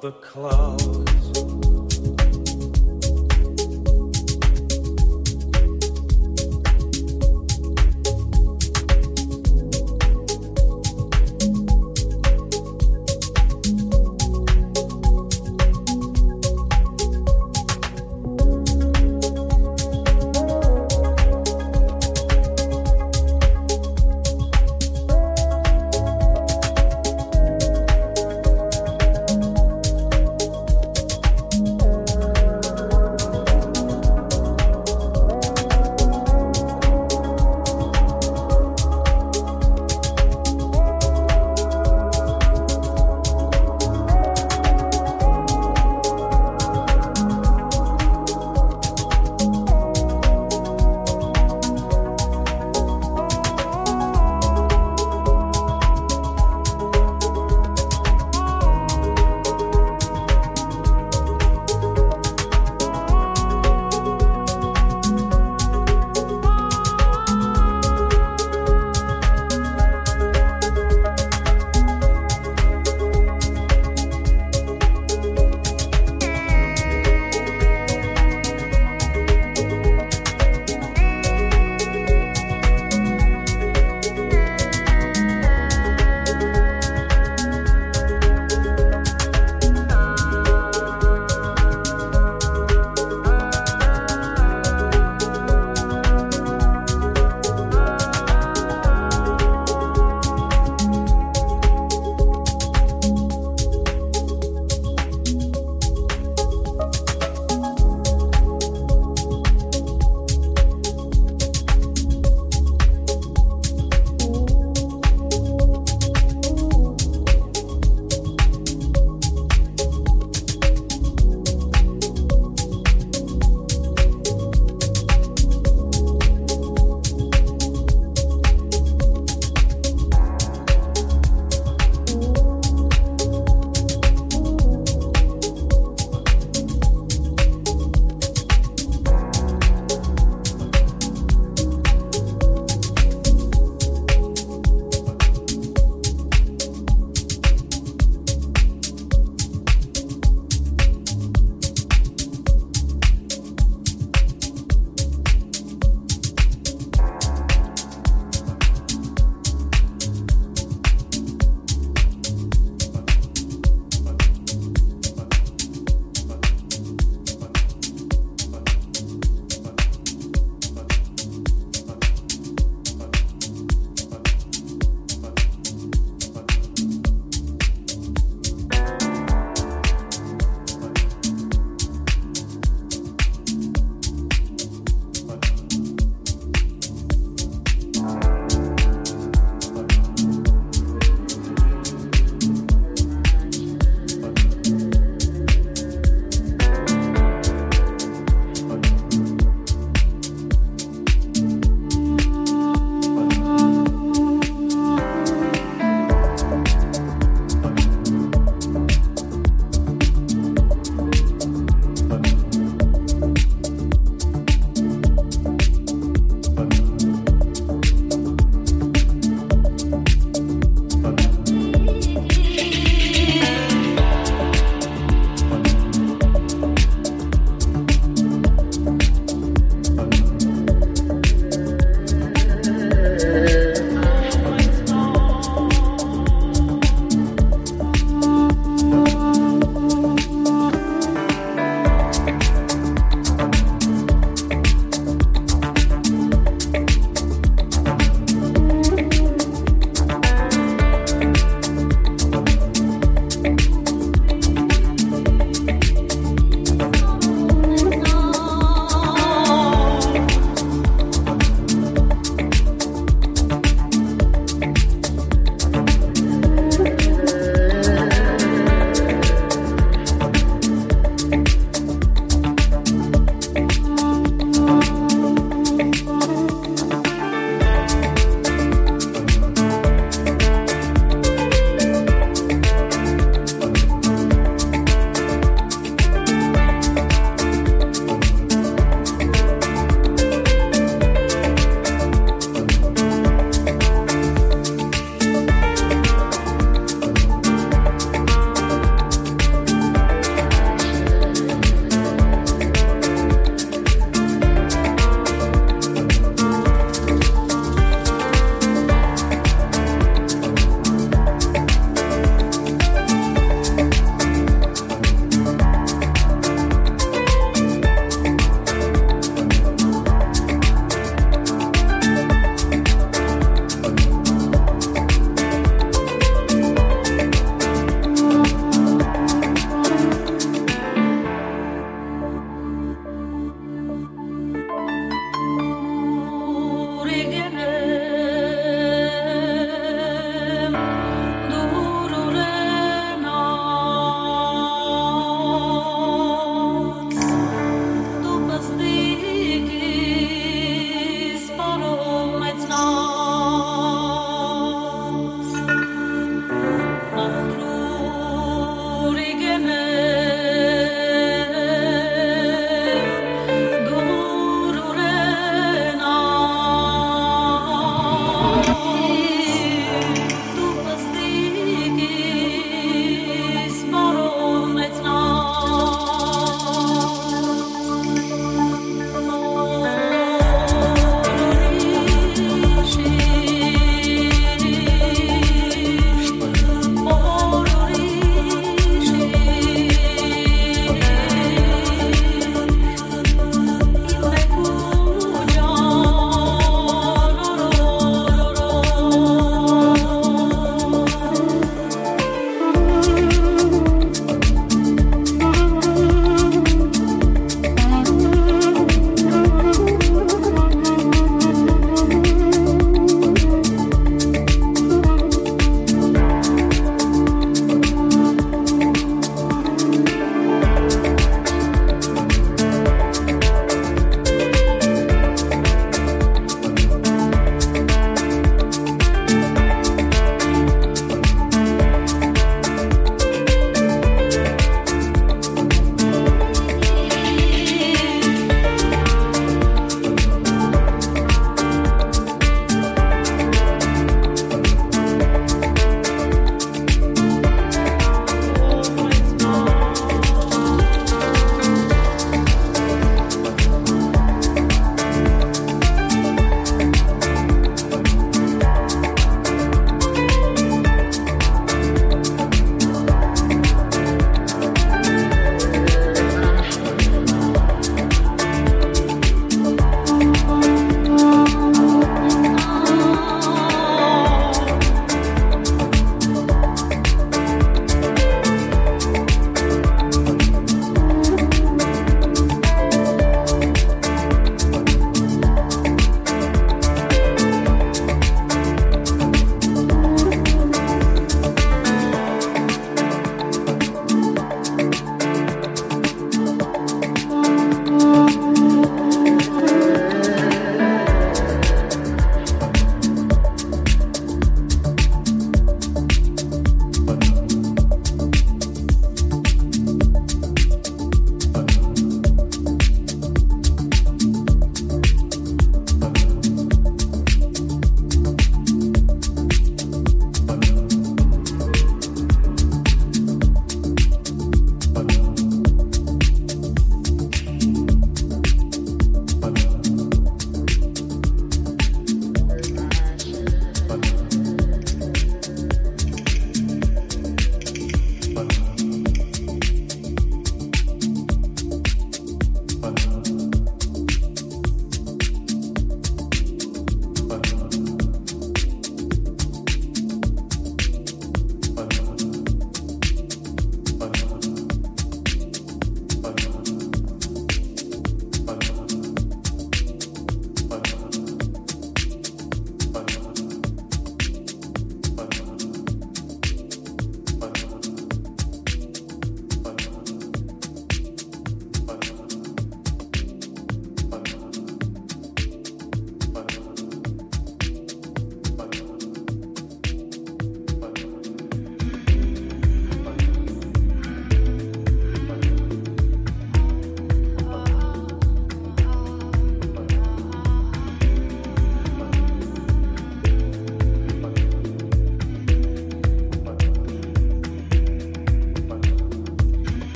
the clouds.